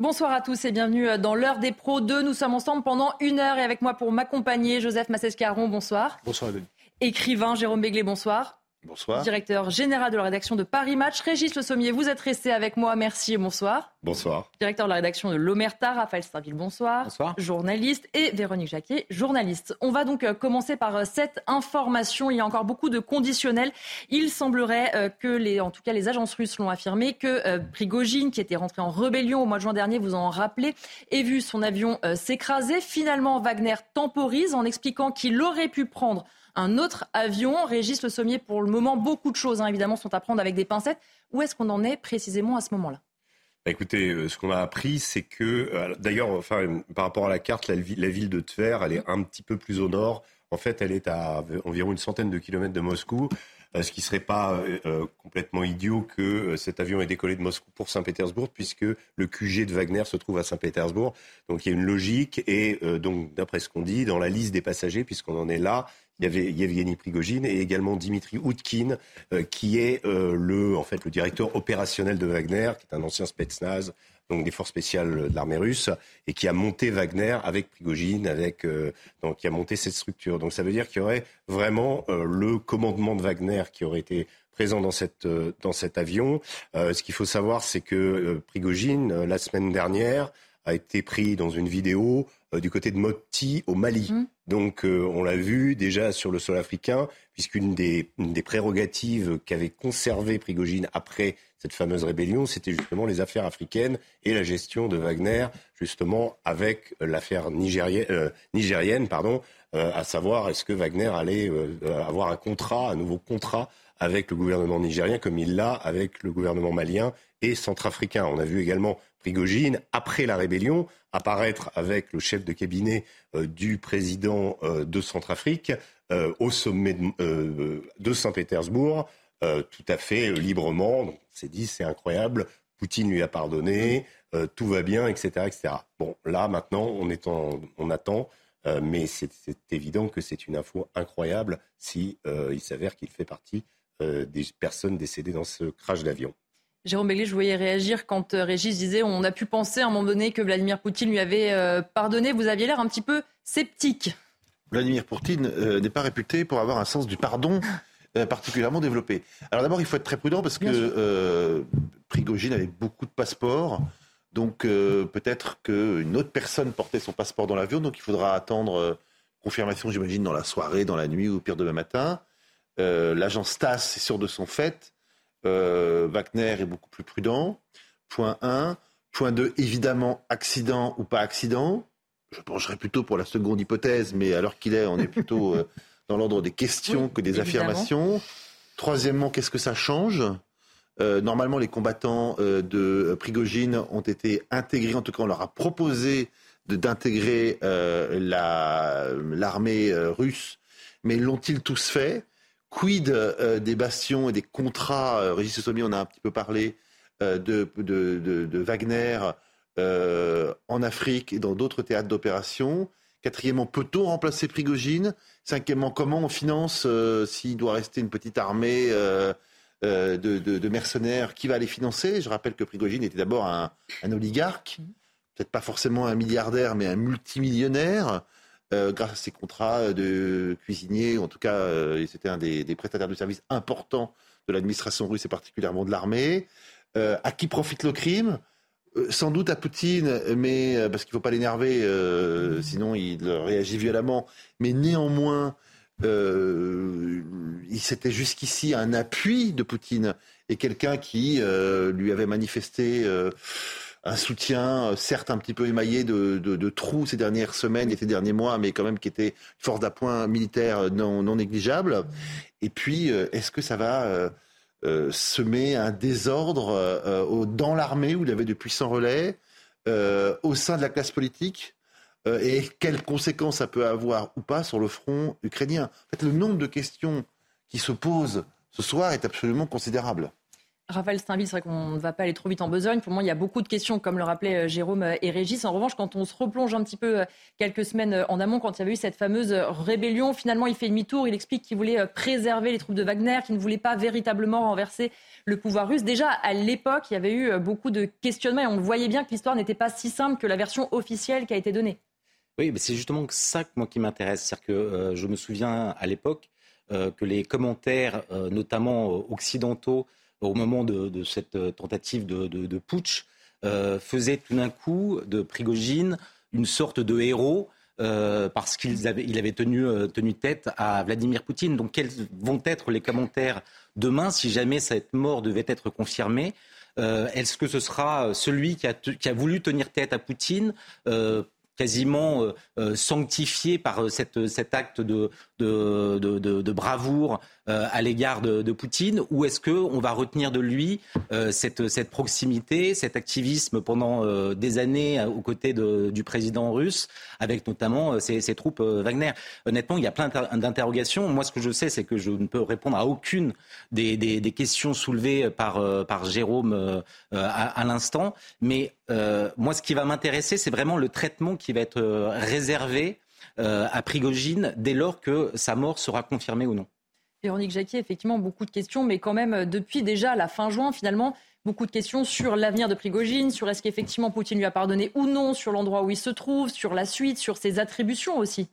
Bonsoir à tous et bienvenue dans l'heure des pros 2. Nous sommes ensemble pendant une heure et avec moi pour m'accompagner, Joseph Massescaron, bonsoir. Bonsoir Denis. Écrivain, Jérôme Béglé, bonsoir. Bonsoir. Directeur général de la rédaction de Paris Match, Régis Le Sommier, vous êtes resté avec moi, merci et bonsoir. Bonsoir. Directeur de la rédaction de l'Omerta, Raphaël Starville, bonsoir. Bonsoir. Journaliste et Véronique Jacquet, journaliste. On va donc euh, commencer par euh, cette information. Il y a encore beaucoup de conditionnels. Il semblerait euh, que les, en tout cas, les agences russes l'ont affirmé que Prigogine, qui était rentré en rébellion au mois de juin dernier, vous en rappelez, ait vu son avion s'écraser. Finalement, Wagner temporise en expliquant qu'il aurait pu prendre un autre avion. Régis Le Sommier, pour le moment, beaucoup de choses, hein, évidemment, sont à prendre avec des pincettes. Où est-ce qu'on en est précisément à ce moment-là? Bah, Écoutez, euh, ce qu'on a appris, c'est que, euh, d'ailleurs, enfin, par rapport à la carte, la, ville de Tver, elle est un petit peu plus au nord. En fait, elle est à environ une centaine de kilomètres de Moscou. Euh, ce qui ne serait pas complètement idiot que cet avion ait décollé de Moscou pour Saint-Pétersbourg, puisque le QG de Wagner se trouve à Saint-Pétersbourg. Donc il y a une logique, et donc d'après ce qu'on dit, dans la liste des passagers, puisqu'on en est là, il y avait Yevgeny Prigogine et également Dimitri Outkin, euh, qui est euh, le, en fait, le directeur opérationnel de Wagner, qui est un ancien Spetsnaz, donc des forces spéciales de l'armée russe, et qui a monté Wagner avec Prigogine, avec, euh, donc, qui a monté cette structure. Donc ça veut dire qu'il y aurait vraiment le commandement de Wagner qui aurait été présent dans, cette, dans cet avion. ce qu'il faut savoir, c'est que Prigogine, la semaine dernière, a été pris dans une vidéo du côté de Moti au Mali. Mmh. Donc euh, on l'a vu déjà sur le sol africain, puisqu'une des, des prérogatives qu'avait conservé Prigogine après cette fameuse rébellion, c'était justement les affaires africaines et la gestion de Wagner, justement avec l'affaire nigérienne, euh, nigérienne pardon, euh, à savoir est-ce que Wagner allait avoir un contrat, un nouveau contrat avec le gouvernement nigérien, comme il l'a avec le gouvernement malien et centrafricain. On a vu également Prigogine, après la rébellion, apparaître avec le chef de cabinet euh, du président euh, de Centrafrique euh, au sommet de, Saint-Pétersbourg, tout à fait librement. on s'est dit, c'est incroyable, Poutine lui a pardonné, tout va bien, etc.. Bon, là, maintenant, on attend. mais c'est évident que c'est une info incroyable si il s'avère qu'il fait partie des personnes décédées dans ce crash d'avion. Jérôme Béglé, je voyais réagir quand euh, Régis disait on a pu penser à un moment donné que Vladimir Poutine lui avait euh, pardonné. Vous aviez l'air un petit peu sceptique. Vladimir Poutine euh, n'est pas réputé pour avoir un sens du pardon particulièrement développé. Alors d'abord, il faut être très prudent parce que Prigogine avait beaucoup de passeports. Donc peut-être qu'une autre personne portait son passeport dans l'avion. Donc il faudra attendre confirmation, j'imagine, dans la soirée, dans la nuit ou pire demain matin. L'agence TASS est sûr de son fait. Euh, Wagner est beaucoup plus prudent. Point 1. Point 2, évidemment, accident ou pas accident. Je pencherais plutôt pour la seconde hypothèse, mais à l'heure qu'il est, on est plutôt euh, dans l'ordre des questions que des affirmations. Troisièmement, qu'est-ce que ça change? Euh, Normalement, les combattants de Prigogine ont été intégrés, en tout cas, on leur a proposé d'intégrer l'armée russe, mais l'ont-ils tous fait? Quid euh, des bastions et des contrats euh, Régis Sommier, on a un petit peu parlé euh, de, de, Wagner en Afrique et dans d'autres théâtres d'opération? Quatrièmement, peut-on remplacer Prigogine? Cinquièmement, comment on finance s'il doit rester une petite armée de, mercenaires Qui va les financer? Je rappelle que Prigogine était d'abord un, un oligarque, peut-être pas forcément un milliardaire, mais un multimillionnaire. Euh, grâce à ses contrats de cuisinier, en tout cas, euh, c'était un des, prestataires de services importants de l'administration russe et particulièrement de l'armée. Euh, à qui profite le crime? Sans doute à Poutine, mais parce qu'il ne faut pas l'énerver, sinon il réagit violemment. Mais néanmoins, il c'était jusqu'ici un appui de Poutine et quelqu'un qui lui avait manifesté un soutien, euh, certes un petit peu émaillé de, trous ces dernières semaines et ces derniers mois, mais quand même qui était force d'appoint militaire non, négligeable. Et puis, euh, est-ce que ça va euh, semer un désordre dans l'armée où il y avait de puissants relais, au sein de la classe politique et quelles conséquences ça peut avoir ou pas sur le front ukrainien? En fait, le nombre de questions qui se posent ce soir est absolument considérable. Raphaël Steinville, c'est vrai qu'on ne va pas aller trop vite en besogne. Pour moi, il y a beaucoup de questions, comme le rappelaient euh, Jérôme euh, et Régis. En revanche, quand on se replonge un petit peu euh, quelques semaines en amont, quand il y avait eu cette fameuse rébellion, finalement, il fait demi-tour. Il explique qu'il voulait préserver les troupes de Wagner, qu'il ne voulait pas véritablement renverser le pouvoir russe. Déjà, à l'époque, il y avait eu beaucoup de questionnements et on voyait bien que l'histoire n'était pas si simple que la version officielle qui a été donnée. Oui, mais c'est justement ça moi qui m'intéresse. C'est-à-dire que je me souviens à l'époque que les commentaires, notamment occidentaux, au moment de, cette euh, tentative de, putsch, euh, faisait tout d'un coup de Prigogine une sorte de héros euh, parce qu'il avait, tenu, tête à Vladimir Poutine. Donc quels vont être les commentaires demain si jamais cette mort devait être confirmée? Est-ce que ce sera celui qui a, voulu tenir tête à Poutine quasiment sanctifié par cet acte de, de, de bravoure euh, à l'égard de, Poutine ou est-ce qu'on va retenir de lui euh, cette, cette, proximité, cet activisme pendant euh, des années aux côtés de, du président russe, avec notamment ses, troupes Wagner? Honnêtement, il y a plein d'interrogations. Moi, ce que je sais, c'est que je ne peux répondre à aucune des, des, des questions soulevées par, par Jérôme à, à l'instant. Mais moi, ce qui va m'intéresser, c'est vraiment le traitement qui va être réservé à Prigogine dès lors que sa mort sera confirmée ou non. Véronique Jacquier, effectivement, beaucoup de questions, mais quand même, euh, depuis déjà la fin juin, finalement, beaucoup de questions sur l'avenir de Prigogine, sur est-ce qu'effectivement Poutine lui a pardonné ou non, sur l'endroit où il se trouve, sur la suite, sur ses attributions aussi.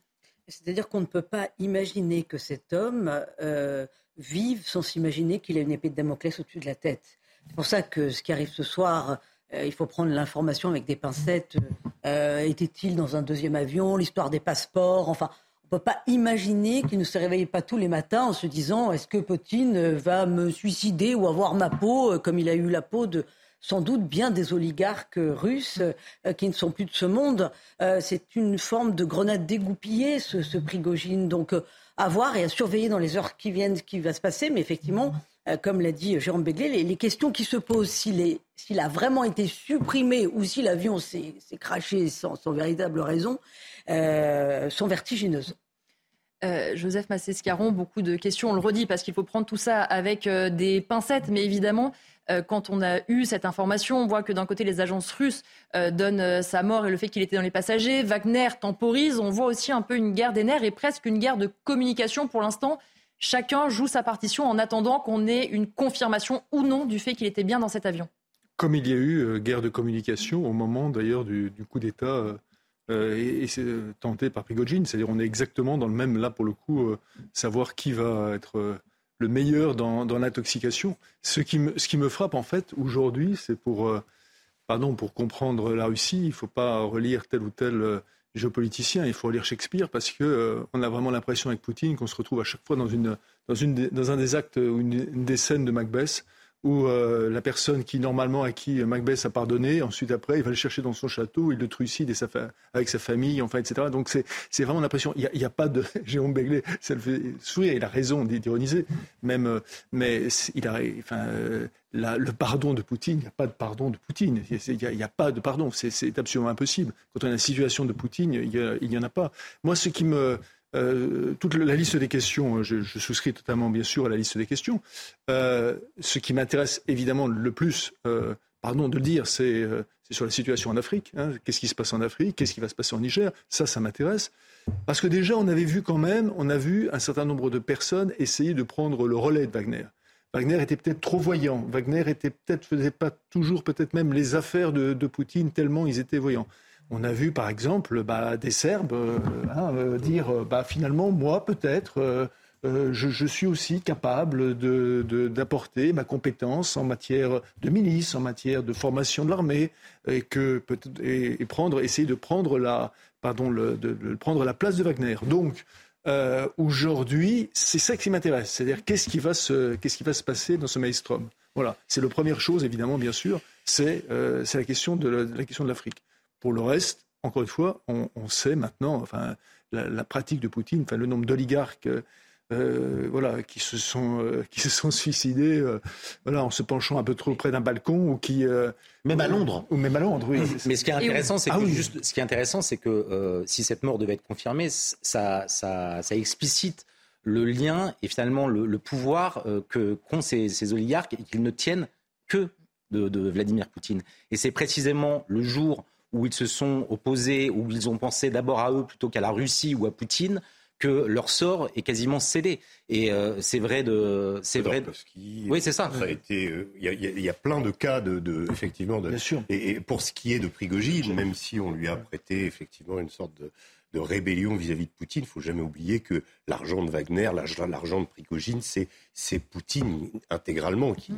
C'est-à-dire qu'on ne peut pas imaginer que cet homme euh, vive sans s'imaginer qu'il a une épée de Damoclès au-dessus de la tête. C'est pour ça que ce qui arrive ce soir, euh, il faut prendre l'information avec des pincettes. Était-il dans un deuxième avion L'histoire des passeports Enfin, on ne peut pas imaginer qu'il ne se réveille pas tous les matins en se disant est-ce que Poutine va me suicider ou avoir ma peau, euh, comme il a eu la peau de sans doute bien des oligarques russes euh, qui ne sont plus de ce monde. Euh, c'est une forme de grenade dégoupillée, ce, ce Prigogine. Donc, à voir et à surveiller dans les heures qui viennent ce qui va se passer. Mais effectivement, comme l'a dit Jérôme Béglé, les, questions qui se posent, s'il, a vraiment été supprimé ou si l'avion s'est, craché sans, véritable raison, euh, sont vertigineuses. Euh, Joseph Massescaron, beaucoup de questions, on le redit, parce qu'il faut prendre tout ça avec euh, des pincettes, mais évidemment, quand on a eu cette information, on voit que d'un côté, les agences russes donnent sa mort et le fait qu'il était dans les passagers. Wagner temporise. On voit aussi un peu une guerre des nerfs et presque une guerre de communication pour l'instant. Chacun joue sa partition en attendant qu'on ait une confirmation ou non du fait qu'il était bien dans cet avion. Comme il y a eu guerre de communication au moment d'ailleurs du, coup d'État euh, et, c'est tenté par Prigogine. C'est-à-dire on est exactement dans le même, là pour le coup, euh, savoir qui va être euh, le meilleur dans, l'intoxication. Ce qui, me, ce qui me frappe en fait aujourd'hui, c'est pour, pardon, pour comprendre la Russie, il ne faut pas relire tel ou tel géopoliticien, il faut lire Shakespeare parce que on a vraiment l'impression avec Poutine qu'on se retrouve à chaque fois dans un des actes ou une des scènes de Macbeth où euh, la personne qui normalement à qui Macbeth a pardonné, ensuite après il va le chercher dans son château, il le trucide avec sa famille, enfin etc. Donc c'est vraiment l'impression, il n'y a, a, pas de Jérôme Begley, ça le fait sourire, il a raison d'ironiser, même, euh, mais il a, enfin, euh, le pardon de Poutine, il n'y a pas de pardon de Poutine, il n'y a, pas de pardon, c'est absolument impossible. Quand on a la situation de Poutine, il n'y en a pas. Moi, ce qui me euh, toute la liste des questions, je, souscris totalement bien sûr à la liste des questions. Euh, ce qui m'intéresse évidemment le plus, euh, pardon de le dire, c'est sur la situation en Afrique. Hein. Qu'est-ce qui se passe en Afrique? Qu'est-ce qui va se passer en Niger? Ça, ça m'intéresse. Parce que déjà, on avait vu quand même, on a vu un certain nombre de personnes essayer de prendre le relais de Wagner. Wagner était peut-être trop voyant. Wagner était peut-être faisait pas toujours peut-être même les affaires de, de Poutine tellement ils étaient voyants. On a vu par exemple bah, des Serbes euh, hein, euh, dire euh, bah, finalement, moi peut-être, je, suis aussi capable d'apporter ma compétence en matière de milice, en matière de formation de l'armée, et, que, et, prendre, essayer de prendre la, pardon, de, prendre la place de Wagner. Donc, aujourd'hui, c'est ça qui m'intéresse. C'est-à-dire, qu'est-ce qui, va se, qu'est-ce qui va se passer dans ce maelstrom? Voilà, c'est la première chose, évidemment, bien sûr, c'est, de la question de l'Afrique. Pour le reste, encore une fois, on, sait maintenant, enfin, la, pratique de Poutine, enfin, le nombre d'oligarques. Euh, voilà, qui se sont euh, qui se sont suicidés, euh, voilà, en se penchant un peu trop près d'un balcon ou qui même à Londres ou même à Londres, oui. Mais ce qui est intéressant, c'est ah que juste, ce qui est intéressant, c'est que si cette mort devait être confirmée, ça, ça, ça explicite le lien et finalement le, pouvoir que qu'ont ces, ces oligarques et qu'ils ne tiennent que de, Vladimir Poutine. Et c'est précisément le jour où ils se sont opposés, où ils ont pensé d'abord à eux plutôt qu'à la Russie ou à Poutine, que leur sort est quasiment scellé. Et euh, c'est vrai de, c'est vrai. oui, c'est ça. ça été, euh, il y, a plein de cas de, de effectivement de. Bien sûr. Et, pour ce qui est de Prigogine, même si on lui a prêté effectivement une sorte de, de rébellion vis-à-vis de Poutine. Il faut jamais oublier que l'argent de Wagner, l'argent de Prigogine, c'est Poutine intégralement qui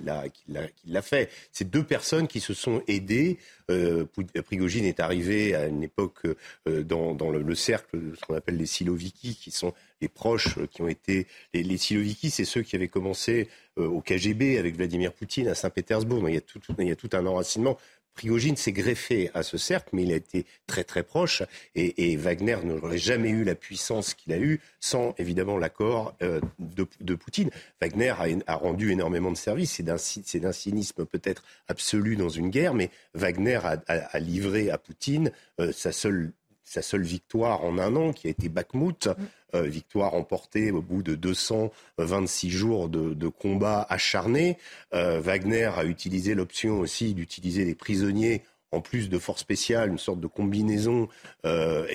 l'a fait. C'est deux personnes qui se sont aidées. Euh, Prigogine est arrivé à une époque euh, dans, dans le, cercle de ce qu'on appelle les Siloviki, qui sont les proches qui ont été les, les Siloviki, c'est ceux qui avaient commencé euh, au KGB avec Vladimir Poutine à Saint-Pétersbourg. Il il y a tout un enracinement. Prigogine s'est greffé à ce cercle, mais il a été très très proche. Et, Wagner n'aurait jamais eu la puissance qu'il a eue sans évidemment l'accord euh, de, Poutine. Wagner a, rendu énormément de services. C'est d'un cynisme peut-être absolu dans une guerre, mais Wagner a, livré à Poutine euh, sa seule sa seule victoire en un an, qui a été Bakhmut, victoire emportée au bout de 226 jours de, de combat acharné. Euh, Wagner a utilisé l'option aussi d'utiliser des prisonniers en plus de forces spéciales, une sorte de combinaison. Euh,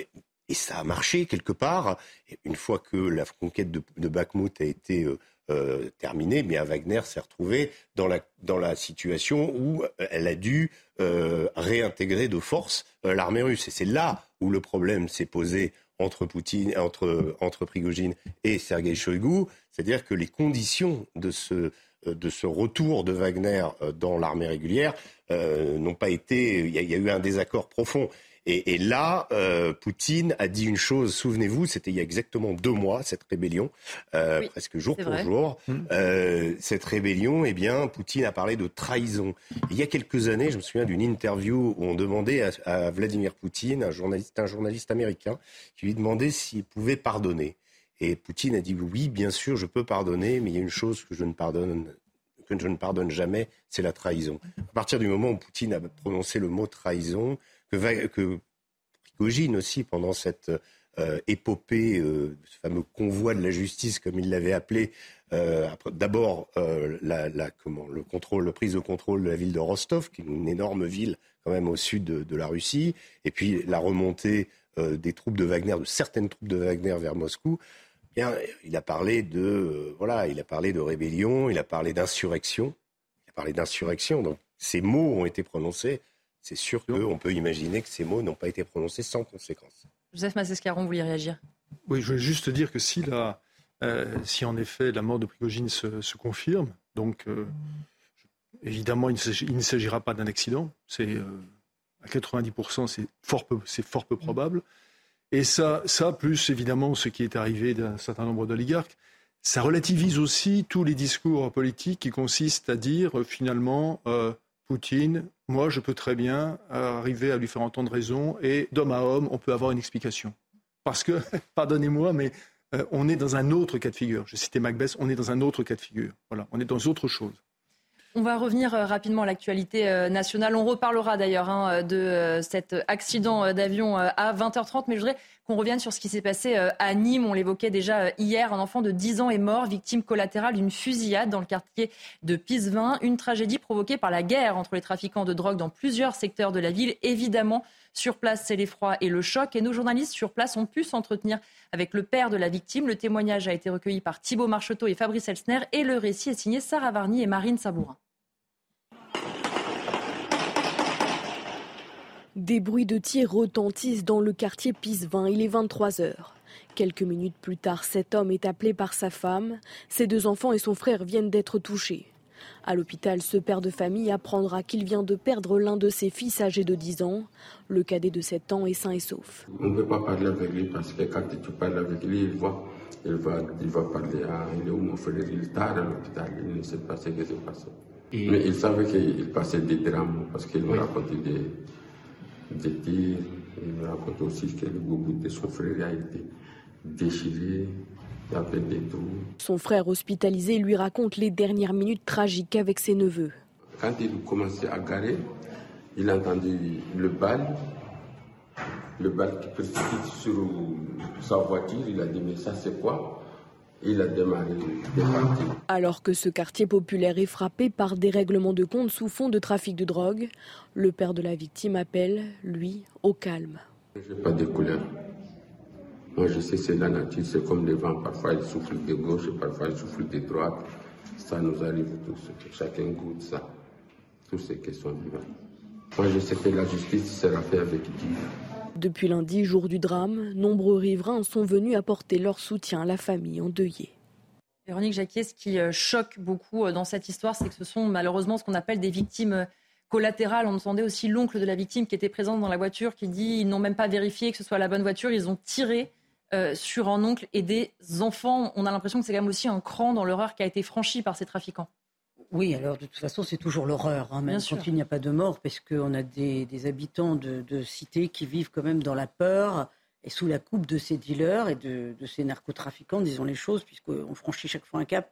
et, ça a marché quelque part. une fois que la conquête de, Bakhmut a été euh, terminée, bien Wagner s'est retrouvé dans la, dans la situation où elle a dû euh, réintégrer de force euh, l'armée russe. Et c'est là où le problème s'est posé entre Poutine, entre, entre Prigogine et Sergei Shoigu, c'est-à-dire que les conditions de ce, de ce retour de Wagner dans l'armée régulière n'ont pas été. Il y, a eu un désaccord profond. Et, là, euh, Poutine a dit une chose, souvenez-vous, c'était il y a exactement deux mois, cette rébellion, euh, presque jour pour jour. Mmh. Euh, cette rébellion, eh bien, Poutine a parlé de trahison. il y a quelques années, je me souviens d'une interview où on demandait à, Vladimir Poutine, un journaliste, un journaliste américain, qui lui demandait s'il pouvait pardonner. Et Poutine a dit oui, bien sûr, je peux pardonner, mais il y a une chose que je ne pardonne que je ne pardonne jamais, c'est la trahison. À partir du moment où Poutine a prononcé le mot trahison, que, que aussi, pendant cette euh, épopée, euh, ce fameux convoi de la justice, comme il l'avait appelé, euh, d'abord la, le contrôle, la prise de contrôle de la ville de Rostov, qui est une énorme ville quand même au sud de, la Russie, et puis la remontée des troupes de Wagner, de certaines troupes de Wagner vers Moscou. Bien, il a parlé de voilà, il a parlé de rébellion, il a parlé d'insurrection, il a parlé d'insurrection. Donc ces mots ont été prononcés c'est sûr qu'on peut imaginer que ces mots n'ont pas été prononcés sans conséquence. Joseph Massescaron, vous voulez réagir? Oui, je voulais juste dire que si, la, euh, si en effet la mort de Prigogine se, confirme, donc euh, évidemment il ne s'agira pas d'un accident, c'est euh, à 90% c'est fort peu, c'est fort peu probable. Et ça, ça, plus évidemment ce qui est arrivé d'un certain nombre d'oligarques, ça relativise aussi tous les discours politiques qui consistent à dire finalement Poutine, moi, je peux très bien arriver à lui faire entendre raison et d'homme à homme, on peut avoir une explication. Parce que, pardonnez-moi, mais euh, on est dans un autre cas de figure. Je citais Macbeth, on est dans un autre cas de figure. Voilà, on est dans autre chose. On va revenir euh, rapidement à l'actualité euh, nationale. On reparlera d'ailleurs hein, de cet accident d'avion à 20h30, mais je voudrais qu'on revienne sur ce qui s'est passé euh, à Nîmes. On l'évoquait déjà euh, hier. Un enfant de 10 ans est mort, victime collatérale d'une fusillade dans le quartier de Pisevin. Une tragédie provoquée par la guerre entre les trafiquants de drogue dans plusieurs secteurs de la ville. Évidemment, sur place, c'est l'effroi et le choc. Et nos journalistes sur place ont pu s'entretenir avec le père de la victime. Le témoignage a été recueilli par Thibault Marcheteau et Fabrice Elsner. Et le récit est signé Sarah Varny et Marine Sabourin. Des bruits de tir retentissent dans le quartier Pisevin. Il est 23 heures. Quelques minutes plus tard, cet homme est appelé par sa femme. Ses deux enfants et son frère viennent d'être touchés. À l'hôpital, ce père de famille apprendra qu'il vient de perdre l'un de ses fils âgé de 10 ans. Le cadet de 7 ans est sain et sauf. On ne peut pas parler avec lui parce que quand tu parles avec lui, il va, il va, il va parler à il est où mon frère, il est tard à l'hôpital, il ne sait pas ce qui s'est passé. Mais il savait qu'il passait des drames parce qu'il me racontait des il me raconte aussi que le bout de son frère a été déchiré. Des son frère hospitalisé lui raconte les dernières minutes tragiques avec ses neveux. Quand il commençait à garer, il a entendu le bal, le bal qui précipite sur sa voiture. Il a dit Mais ça, c'est quoi? Il a démarré des Alors que ce quartier populaire est frappé par des règlements de compte sous fond de trafic de drogue, le père de la victime appelle, lui, au calme. Je n'ai pas de couleur. Moi, je sais, c'est la nature, c'est comme le vent. Parfois, il souffle de gauche, parfois, il souffle de droite. Ça nous arrive tous. Chacun goûte ça. Toutes ces questions vivantes. Moi, je sais que la justice sera faite avec Dieu. Depuis lundi, jour du drame, nombreux riverains sont venus apporter leur soutien à la famille endeuillée. Véronique Jacquier, ce qui euh, choque beaucoup euh, dans cette histoire, c'est que ce sont malheureusement ce qu'on appelle des victimes euh, collatérales. On entendait aussi l'oncle de la victime qui était présent dans la voiture qui dit ils n'ont même pas vérifié que ce soit la bonne voiture, ils ont tiré sur un oncle et des enfants. On a l'impression que c'est quand même aussi un cran dans l'horreur qui a été franchi par ces trafiquants. Oui, alors de toute façon, c'est toujours l'horreur, hein, même quand il n'y a pas de mort, parce qu'on a des, habitants de, cités qui vivent quand même dans la peur et sous la coupe de ces dealers et de, ces narcotrafiquants, disons les choses, puisqu'on franchit chaque fois un cap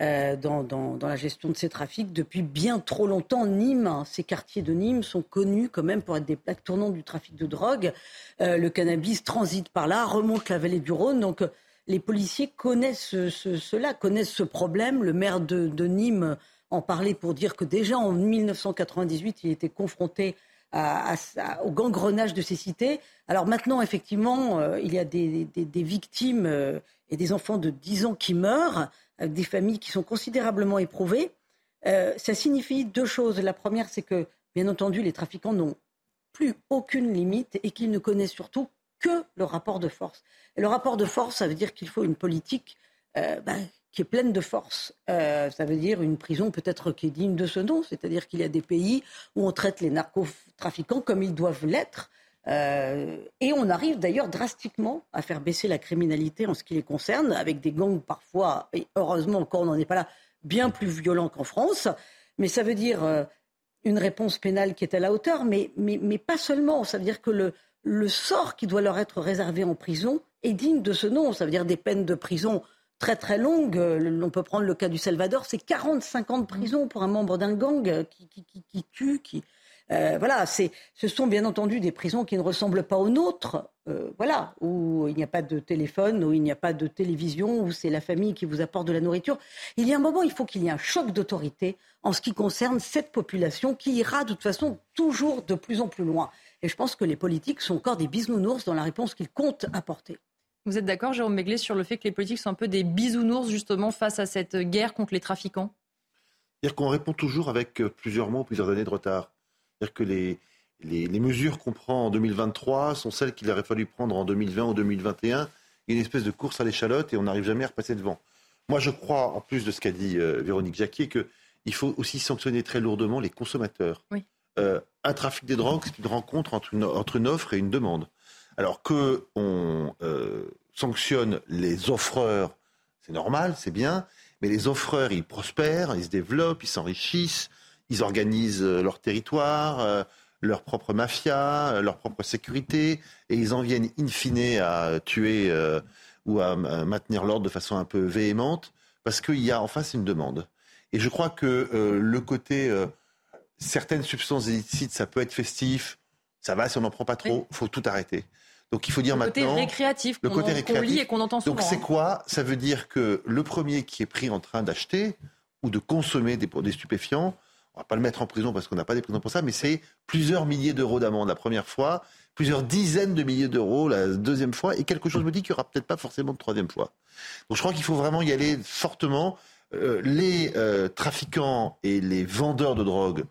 euh, dans, la gestion de ces trafics. Depuis bien trop longtemps, Nîmes, hein, ces quartiers de Nîmes sont connus quand même pour être des plaques tournantes du trafic de drogue. Euh, le cannabis transite par là, remonte la vallée du Rhône, donc les policiers connaissent cela, connaissent ce problème. Le maire de Nîmes en parler pour dire que déjà en 1998, il était confronté au gangrenage de ces cités. Alors maintenant, effectivement, euh, il y a des, victimes euh, et des enfants de 10 ans qui meurent, avec des familles qui sont considérablement éprouvées. Euh, ça signifie deux choses. La première, c'est que, bien entendu, les trafiquants n'ont plus aucune limite et qu'ils ne connaissent surtout que le rapport de force. Et le rapport de force, ça veut dire qu'il faut une politique ben, qui est pleine de force. Euh, ça veut dire une prison peut-être qui est digne de ce nom, c'est-à-dire qu'il y a des pays où on traite les narcotrafiquants comme ils doivent l'être. Euh, et on arrive d'ailleurs drastiquement à faire baisser la criminalité en ce qui les concerne, avec des gangs parfois, et heureusement encore on n'en est pas là, bien plus violents qu'en France. Mais ça veut dire euh, une réponse pénale qui est à la hauteur, mais, mais, mais pas seulement. Ça veut dire que le, le sort qui doit leur être réservé en prison est digne de ce nom. Ça veut dire des peines de prison très très longue. Euh, on peut prendre le cas du Salvador, c'est 45 ans de prison pour un membre d'un gang euh, qui, tue, euh, voilà, ce sont bien entendu des prisons qui ne ressemblent pas aux nôtres, voilà, où il n'y a pas de téléphone, où il n'y a pas de télévision, où c'est la famille qui vous apporte de la nourriture. Il y a un moment, il faut qu'il y ait un choc d'autorité en ce qui concerne cette population qui ira de toute façon toujours de plus en plus loin. Et je pense que les politiques sont encore des bisounours dans la réponse qu'ils comptent apporter. Vous êtes d'accord, Jérôme Méglé, sur le fait que les politiques sont un peu des bisounours justement face à cette guerre contre les trafiquants? C'est-à-dire qu'on répond toujours avec euh, plusieurs mois, plusieurs années de retard. C'est-à-dire que les, les, mesures qu'on prend en 2023 sont celles qu'il aurait fallu prendre en 2020 ou 2021. Il y a une espèce de course à l'échalote et on n'arrive jamais à repasser devant. Moi, je crois, en plus de ce qu'a dit euh, Véronique Jacquier, qu'il faut aussi sanctionner très lourdement les consommateurs. Euh, un trafic des drogues, c'est une rencontre entre une, offre et une demande. Alors que on euh, sanctionne les offreurs, c'est normal, c'est bien, mais les offreurs, ils prospèrent, ils se développent, ils s'enrichissent, ils organisent euh, leur territoire, leur propre mafia, leur propre sécurité, et ils en viennent in fine à tuer ou à maintenir l'ordre de façon un peu véhémente, parce qu'il y a en face une demande. Et je crois que le côté certaines substances illicites, ça peut être festif, ça va si on n'en prend pas trop, il faut tout arrêter. Donc il faut dire le maintenant. Côté récréatif, le côté récréatif. lit et qu'on entend souvent. Donc c'est quoi? Ça veut dire que le premier qui est pris en train d'acheter ou de consommer des, des stupéfiants, on va pas le mettre en prison parce qu'on n'a pas des prisons pour ça, mais c'est plusieurs milliers d'euros d'amende la première fois, plusieurs dizaines de milliers d'euros la deuxième fois, et quelque chose me dit qu'il n'y aura peut-être pas forcément de troisième fois. Donc je crois qu'il faut vraiment y aller fortement. Euh, les euh, trafiquants et les vendeurs de drogue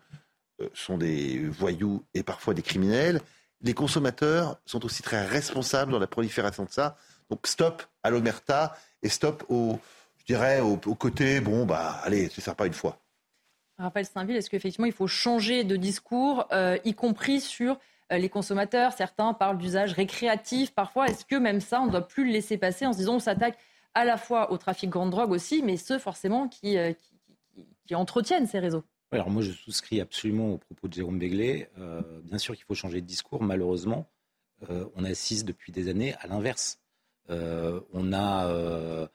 sont des voyous et parfois des criminels les consommateurs sont aussi très responsables dans la prolifération de ça. Donc stop à l'omerta et stop au, je dirais, au, côté, bon, bah allez, sert pas une fois. Raphaël Saint-Ville, est-ce qu'effectivement il faut changer de discours, euh, y compris sur euh, les consommateurs? Certains parlent d'usage récréatif parfois. Est-ce que même ça, on ne doit plus le laisser passer en se disant on s'attaque à la fois au trafic grande drogue aussi, mais ceux forcément euh, qui entretiennent ces réseaux? Alors moi, je souscris absolument aux propos de Jérôme Béglé. Euh, bien sûr qu'il faut changer de discours. Malheureusement, euh, on assiste depuis des années à l'inverse. Euh, on a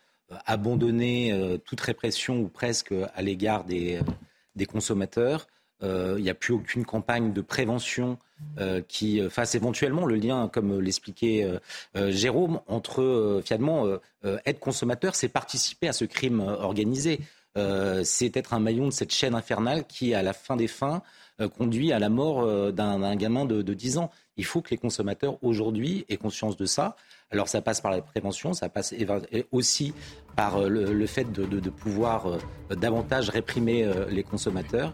abandonné toute répression ou presque à l'égard des, des consommateurs. il n'y a plus aucune campagne de prévention qui fasse éventuellement le lien, comme l'expliquait Jérôme, entre finalement être consommateur, c'est participer à ce crime organisé. C'est être un maillon de cette chaîne infernale qui, à la fin des fins, conduit à la mort d'un gamin de, de 10 ans. Il faut que les consommateurs aujourd'hui aient conscience de ça. Alors ça passe par la prévention, ça passe aussi par euh, le, fait de, pouvoir euh, davantage réprimer euh, les consommateurs,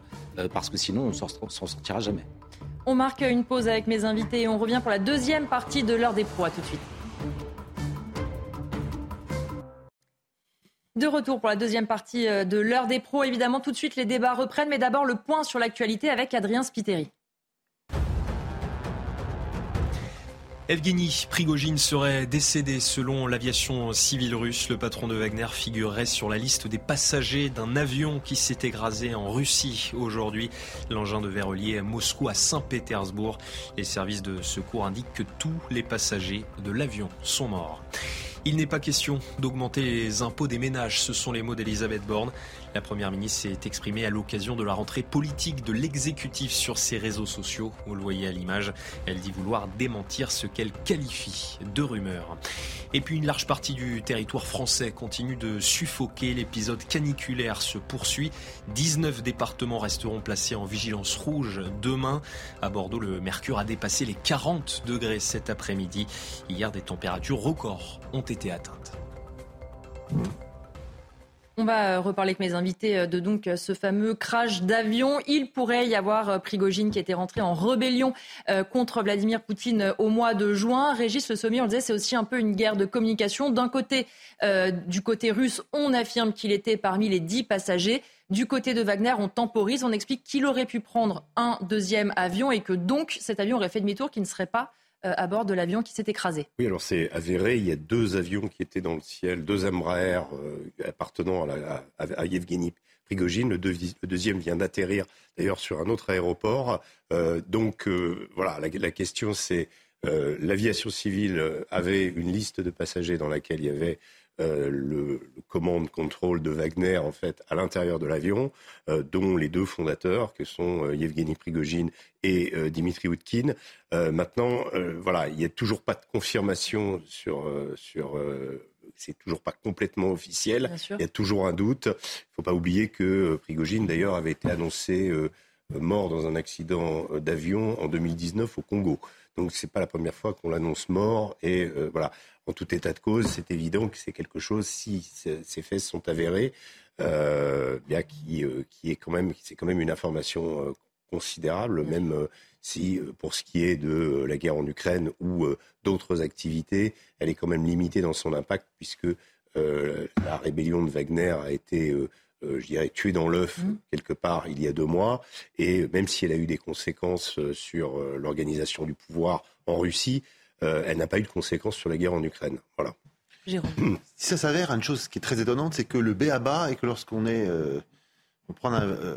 parce que sinon on ne s'en sortira jamais. On marque une pause avec mes invités et on revient pour la deuxième partie de l'heure des pros. À tout de suite. De retour pour la deuxième partie de l'heure des pros. Évidemment, tout de suite, les débats reprennent, mais d'abord le point sur l'actualité avec Adrien Spiteri. Evgeny Prigogine serait décédé selon l'aviation civile russe. Le patron de Wagner figurerait sur la liste des passagers d'un avion qui s'est écrasé en Russie aujourd'hui. L'engin devait relier Moscou à Saint-Pétersbourg. Les services de secours indiquent que tous les passagers de l'avion sont morts. Il n'est pas question d'augmenter les impôts des ménages, ce sont les mots d'Elisabeth Borne. La Première ministre s'est exprimée à l'occasion de la rentrée politique de l'exécutif sur ses réseaux sociaux. Vous le voyez à l'image, elle dit vouloir démentir ce qu'elle qualifie de rumeur. Et puis une large partie du territoire français continue de suffoquer. L'épisode caniculaire se poursuit. 19 départements resteront placés en vigilance rouge demain. À Bordeaux, le mercure a dépassé les 40 degrés cet après-midi. Hier, des températures records ont été atteintes. On va euh, reparler avec mes invités euh, de donc euh, ce fameux crash d'avion. Il pourrait y avoir Prigogine qui était rentré en rébellion contre Vladimir Poutine au mois de juin. Régis Le Sommier, on le disait, c'est aussi un peu une guerre de communication. D'un côté, du côté russe, on affirme qu'il était parmi les dix passagers. Du côté de Wagner, on temporise, on explique qu'il aurait pu prendre un deuxième avion et que donc cet avion aurait fait demi-tour, qui ne serait pas à bord de l'avion qui s'est écrasé. Oui, alors c'est avéré, il y a deux avions qui étaient dans le ciel, deux Embraer euh, appartenant à, Yevgeny Prigogine. Le, deuxième vient d'atterrir d'ailleurs sur un autre aéroport. Euh, donc voilà, la, question c'est l'aviation civile avait une liste de passagers dans laquelle il y avait le, le, commande contrôle de Wagner en fait à l'intérieur de l'avion, dont les deux fondateurs que sont Yevgeny Prigogine et euh, Dimitri Outkin. Euh, maintenant, euh, voilà, il n'y a toujours pas de confirmation sur, sur c'est toujours pas complètement officiel. Il y a toujours un doute. Il ne faut pas oublier que Prigogine, d'ailleurs, avait été annoncé mort dans un accident d'avion en 2019 au Congo. Donc c'est pas la première fois qu'on l'annonce mort. Et voilà, en tout état de cause, c'est évident que c'est quelque chose, si ces faits sont avérés, bien qui, qui est quand même, c'est quand même une information considérable, même euh, si euh, pour ce qui est de euh, la guerre en Ukraine ou d'autres activités, elle est quand même limitée dans son impact puisque la rébellion de Wagner a été, je dirais, tuée dans l'œuf mmh. quelque part il y a deux mois. Et même si elle a eu des conséquences sur l'organisation du pouvoir en Russie, elle n'a pas eu de conséquences sur la guerre en Ukraine. Voilà. Jérôme. Si ça s'avère, une chose qui est très étonnante, c'est que le B à bas et que lorsqu'on est on prend euh,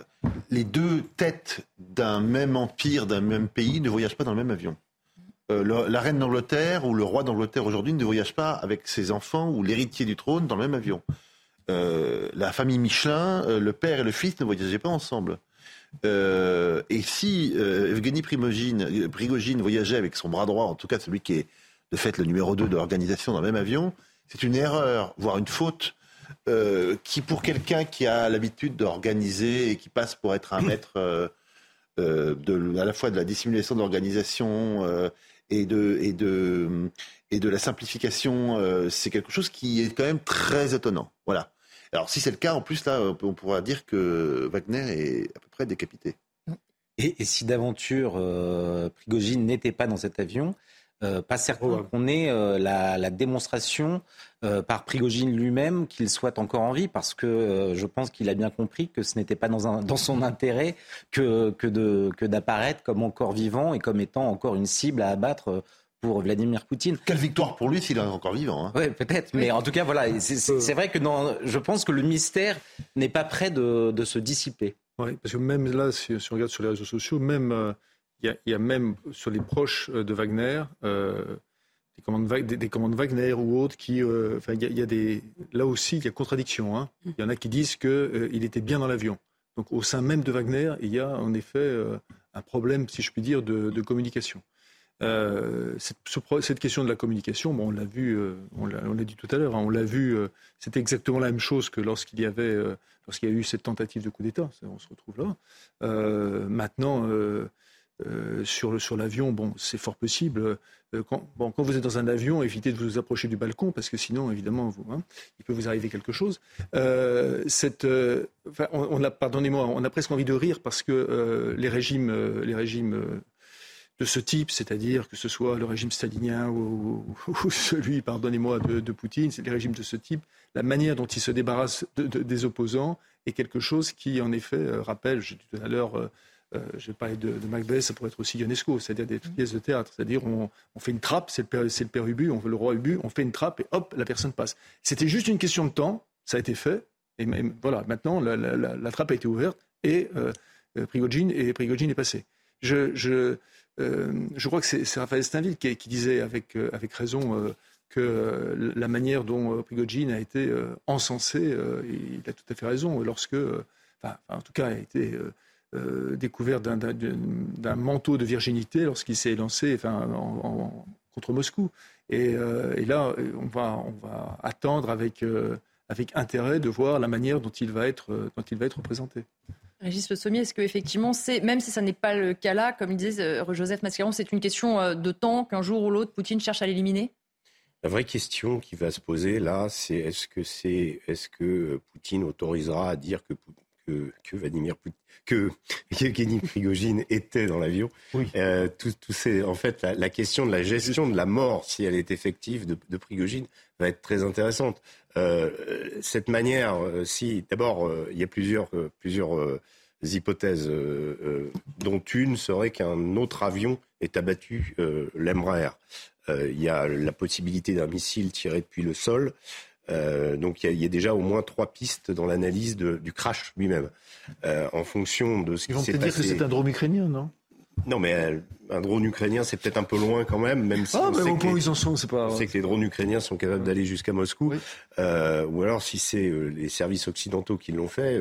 les deux têtes d'un même empire, d'un même pays ne voyagent pas dans le même avion. Euh, la reine d'Angleterre ou le roi d'Angleterre aujourd'hui ne voyage pas avec ses enfants ou l'héritier du trône dans le même avion. Euh, la famille Michelin, le père et le fils ne voyageaient pas ensemble. Et si Evgeny Prigogine, voyageait avec son bras droit, en tout cas celui qui est de fait le numéro 2 de l'organisation dans le même avion, c'est une erreur, voire une faute euh, qui, pour quelqu'un qui a l'habitude d'organiser et qui passe pour être un maître euh, euh, à la fois de la dissimulation de l'organisation et, de, et de la simplification, c'est quelque chose qui est quand même très étonnant. Voilà. Alors, si c'est le cas, en plus, là, on pourra dire que Wagner est à peu près décapité. Et, et si d'aventure Prigogine n'était pas dans cet avion, euh, pas certain qu'on ait euh, la, démonstration euh, par Prigogine lui-même qu'il soit encore en vie, parce que je pense qu'il a bien compris que ce n'était pas dans, dans, son intérêt que, que d'apparaître comme encore vivant et comme étant encore une cible à abattre pour Vladimir Poutine. Quelle victoire pour lui s'il est encore vivant. Hein. Oui, peut-être. Mais en tout cas, voilà, c'est vrai que dans, je pense que le mystère n'est pas prêt de, de, se dissiper. Oui, parce que même là, si, on regarde sur les réseaux sociaux, même il y, a, même sur les proches euh, de Wagner euh, des, commandes, des, commandes, Wagner ou autres qui, euh, il y, a, des, là aussi, il y a contradiction. Hein. Mm. Il y en a qui disent qu'il était bien dans l'avion. Donc au sein même de Wagner, il y a en effet un problème, si je puis dire, de, communication. Cette, question de la communication, bon, on l'a vu, on l'a dit tout à l'heure, hein, on l'a vu, c'est exactement la même chose que lorsqu'il y avait, lorsqu'il y a eu cette tentative de coup d'État. On se retrouve là. maintenant, euh, sur, l'avion, bon, c'est fort possible. Euh, quand, bon, quand vous êtes dans un avion, évitez de vous approcher du balcon parce que sinon, évidemment, hein, il peut vous arriver quelque chose. Euh, on, a, pardonnez-moi, on a presque envie de rire parce que les régimes, les régimes de ce type, c'est-à-dire que ce soit le régime stalinien ou, celui, pardonnez-moi, de, Poutine, c'est les régimes de ce type, la manière dont ils se débarrassent des opposants est quelque chose qui, en effet, rappelle, j'ai dit tout à l'heure, euh, je vais parler de, de, Macbeth, ça pourrait être aussi Ionesco, c'est-à-dire des pièces de théâtre. C'est-à-dire on, on, fait une trappe, c'est le, le, père Ubu, on veut le roi Ubu, on fait une trappe et hop, la personne passe. C'était juste une question de temps, ça a été fait, et voilà, maintenant la, la, la, trappe a été ouverte et euh, euh Prigogine, et Prigogine est passé. Je, je, euh, je crois que c'est Raphaël Steinville qui, disait avec, euh, raison euh, que la manière dont Prigogine a été encensé, il a tout à fait raison, lorsque, en tout cas, a été euh, découvert d'un manteau de virginité lorsqu'il s'est lancé enfin, contre Moscou. Et, euh, là, on va, attendre avec, euh, avec intérêt de voir la manière dont il va être, dont il va être présenté. Régis Le Sommier, est-ce qu'effectivement, même si ça n'est pas le cas là, comme disait Joseph Mascaron, c'est une question de temps qu'un jour ou l'autre, Poutine cherche à l'éliminer? La vraie question qui va se poser là, c'est est-ce que, c'est, est-ce que Poutine autorisera à dire que que, que Vladimir que Yevgeny Prigogine était dans l'avion. Euh, tout, en fait, la, question de la gestion de la mort, si elle est effective, de, de Prigogine, va être très intéressante. Euh, cette manière, euh, si d'abord, il y a plusieurs, plusieurs hypothèses, dont une serait qu'un autre avion est abattu l'Embraer. Il y a la possibilité d'un missile tiré depuis le sol. Euh, donc il y, a déjà au moins trois pistes dans l'analyse du crash lui-même, euh, en fonction de ce qui s'est passé. Ils vont dire que c'est un drone ukrainien, non? Non, mais euh, un drone ukrainien, c'est peut-être un peu loin quand même, même si ah, on, sait que les, ils en sont, pas... on sait que les drones ukrainiens sont capables d'aller jusqu'à Moscou. Euh, ou alors, si c'est les services occidentaux qui l'ont fait,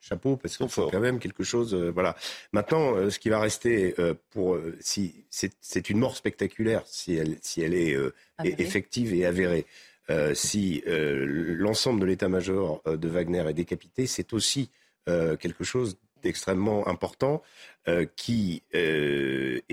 chapeau, parce que c'est quand même quelque chose. voilà. Maintenant, ce qui va rester pour si c'est une mort spectaculaire, si elle si elle est effective et avérée. Euh, si euh, l'ensemble de l'état-major euh, de Wagner est décapité, c'est aussi quelque chose d'extrêmement important qui, et,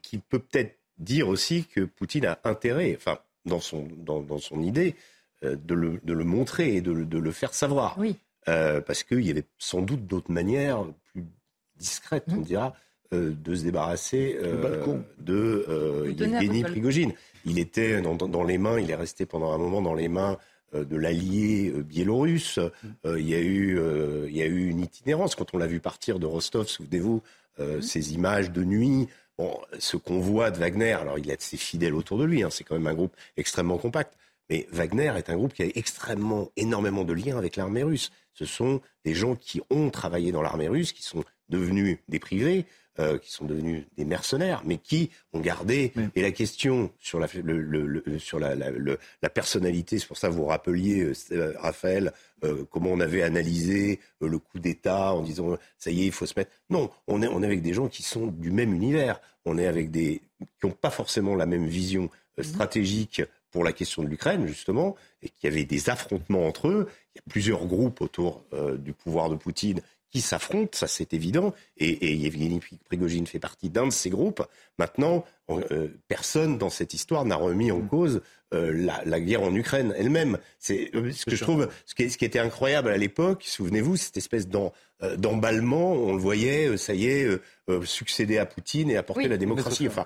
qui peut peut-être dire aussi que Poutine a intérêt, enfin, dans son, dans, son idée, de le, de, le, montrer et de, de le faire savoir. Oui. parce qu'il y avait sans doute d'autres manières plus discrètes, on mmh. dira, de se débarrasser de Yevgeny Prigogine. Il était dans, les mains, il est resté pendant un moment dans les mains euh, de l'allié euh, biélorusse. Euh, il, y a eu, il y a eu une itinérance. Quand on l'a vu partir de Rostov, souvenez-vous, mm. ces images de nuit, bon, ce convoi de Wagner, alors il a ses fidèles autour de lui, hein, c'est quand même un groupe extrêmement compact. Mais Wagner est un groupe qui a extrêmement, énormément de liens avec l'armée russe. Ce sont des gens qui ont travaillé dans l'armée russe, qui sont devenus des privés, euh, qui sont devenus des mercenaires, mais qui ont gardé. Et la question sur la, le, le, sur la, la, la personnalité, c'est pour ça que vous rappeliez, euh, euh, Raphaël, comment on avait analysé le coup d'État en disant ça y est, il faut se mettre. Non, on est, on est avec des gens qui sont du même univers. On est avec des qui n'ont pas forcément la même vision mhm. stratégique pour la question de l'Ukraine, justement, et qu'il y avait des affrontements entre eux. Il y a plusieurs groupes autour du pouvoir de Poutine qui s'affrontent, ça c'est évident, et, et Yevgeny Prigogine fait partie d'un de ces groupes. Maintenant, euh, personne dans cette histoire n'a remis en mm. cause euh, la, la, guerre en Ukraine elle-même. C'est euh, ce que je trouve, ce qui, ce qui, était incroyable à l'époque. Souvenez-vous, cette espèce d'emballement, on le voyait, ça y est, succéder à Poutine et apporter la démocratie. Enfin,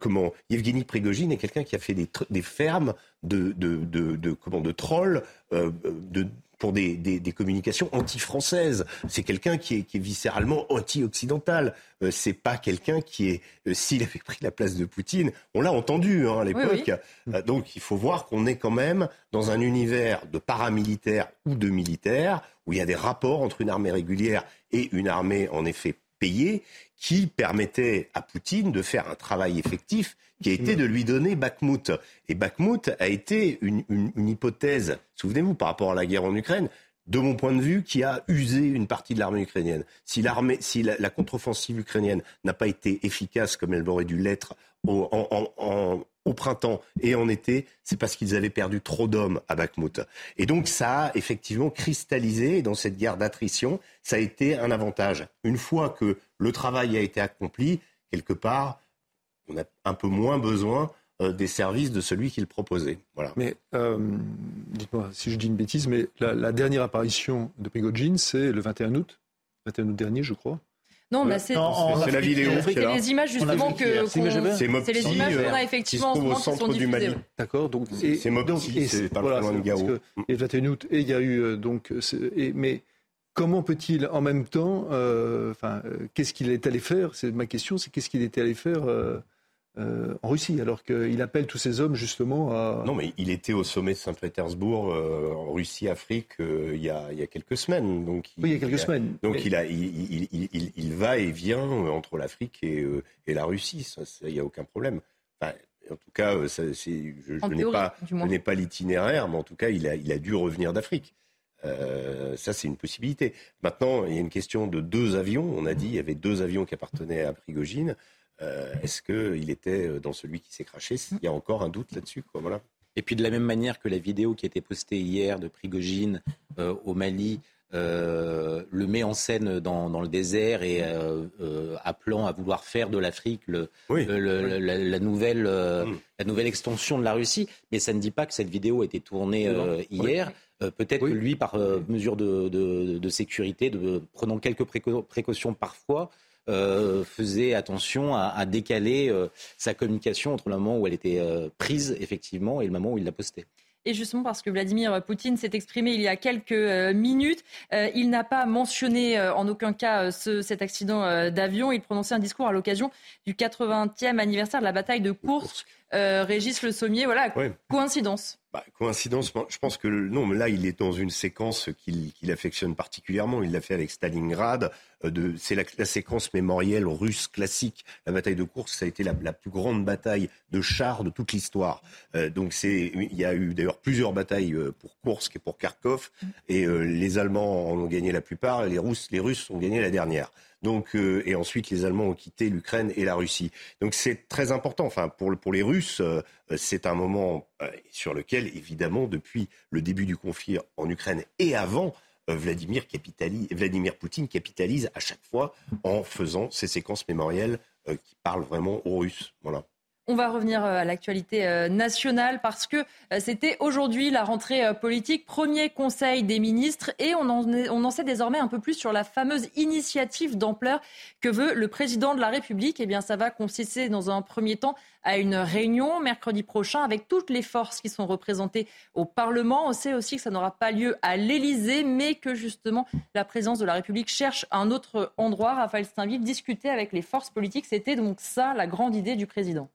comment Yevgeny Prigogine est quelqu'un qui a fait des, des fermes de, de, de, de, comment de trolls, de pour des, des, des communications anti-françaises. C'est quelqu'un qui est, qui est, viscéralement anti-occidental. Euh, c'est pas quelqu'un qui est, euh, s'il avait pris la place de Poutine, on l'a entendu hein, à l'époque. Euh, donc il faut voir qu'on est quand même dans un univers de paramilitaires ou de militaires où il y a des rapports entre une armée régulière et une armée en effet payée qui permettait à Poutine de faire un travail effectif qui a été de lui donner Bakhmut. Et Bakhmut a été une, une, une hypothèse, souvenez-vous, par rapport à la guerre en Ukraine, de mon point de vue, qui a usé une partie de l'armée ukrainienne. Si, l'armée, si la, contre-offensive ukrainienne n'a pas été efficace comme elle aurait dû l'être au, au printemps et en été, c'est parce qu'ils avaient perdu trop d'hommes à Bakhmut. Et donc ça a effectivement cristallisé dans cette guerre d'attrition, ça a été un avantage. Une fois que le travail a été accompli, quelque part, on a un peu moins besoin euh, des services de celui qui le proposait. Voilà. Mais euh, dites-moi si je dis une bêtise, mais la, dernière apparition de Prigogine, c'est le 21 août, 21 août dernier, je crois. Non, mais c'est la vidéo. C'est les images justement que c'est les images qu'on a effectivement qui se au centre du Mali. D'accord. Donc c'est Mopti, c'est pas loin de Gao. Et le 21 août, et il y a eu euh, donc, mais comment peut-il en même temps, enfin, qu'est-ce qu'il est allé faire? C'est ma question, c'est qu'est-ce qu'il était allé faire euh, en Russie, alors qu'il appelle tous ces hommes justement à... Non, mais il était au sommet de Saint-Pétersbourg euh, en Russie-Afrique euh, il, y a, quelques semaines. Donc oui, il y a quelques semaines. Donc il, a, il, va et vient entre l'Afrique et, la Russie, il n'y a aucun problème. en tout cas, ça, je, je n'ai pas, l'itinéraire, mais en tout cas, il a, il a dû revenir d'Afrique. ça, c'est une possibilité. Maintenant, il y a une question de deux avions. On a dit il y avait deux avions qui appartenaient à Prigogine. Euh, est-ce qu'il était euh, dans celui qui s'est craché Il y a encore un doute là-dessus. Voilà. Et puis de la même manière que la vidéo qui a été postée hier de Prigogine euh, au Mali le met en scène dans, le désert et appelant à vouloir faire de l'Afrique la, nouvelle, mm. la nouvelle extension de la Russie. Mais ça ne dit pas que cette vidéo a été tournée hier. Peut-être que lui, par mesure de, de, sécurité, de, prenant quelques précautions parfois, euh, faisait attention à, décaler euh, sa communication entre le moment où elle était euh, prise, effectivement, et le moment où il l'a postée. Et justement parce que Vladimir Poutine s'est exprimé il y a quelques minutes, il n'a pas mentionné en aucun cas cet accident d'avion. Il prononçait un discours à l'occasion du 80e anniversaire de la bataille de Kursk. Régis Le Sommier, voilà, coïncidence. Bah, coïncidence, je pense que non, mais là, il est dans une séquence qu'il affectionne particulièrement. Il l'a fait avec Stalingrad. Euh, c'est la, séquence mémorielle russe classique. La bataille de Kursk, ça a été la, plus grande bataille de chars de toute l'histoire. Euh, donc il y a eu d'ailleurs plusieurs batailles euh, pour Kursk et pour Kharkov. Et les Allemands en ont gagné la plupart, et les Russes, les Russes ont gagné la dernière. Donc, euh, et ensuite, les Allemands ont quitté l'Ukraine et la Russie. Donc, c'est très important. Enfin, pour, pour les Russes, euh, c'est un moment euh, sur lequel, évidemment, depuis le début du conflit en Ukraine et avant, Vladimir, Vladimir Poutine capitalise à chaque fois en faisant ces séquences mémorielles qui parlent vraiment aux Russes. Voilà. On va revenir euh, à l'actualité euh, nationale parce que euh, c'était aujourd'hui la rentrée politique, premier conseil des ministres et on en, sait désormais un peu plus sur la fameuse initiative d'ampleur que veut le président de la République. Eh bien, ça va consister dans un premier temps à une réunion mercredi prochain avec toutes les forces qui sont représentées au Parlement. On sait aussi que ça n'aura pas lieu à l'Élysée, mais que justement la présidence de la République cherche un autre endroit. Raphaël Steinville discuter avec les forces politiques. C'était donc ça la grande idée du président.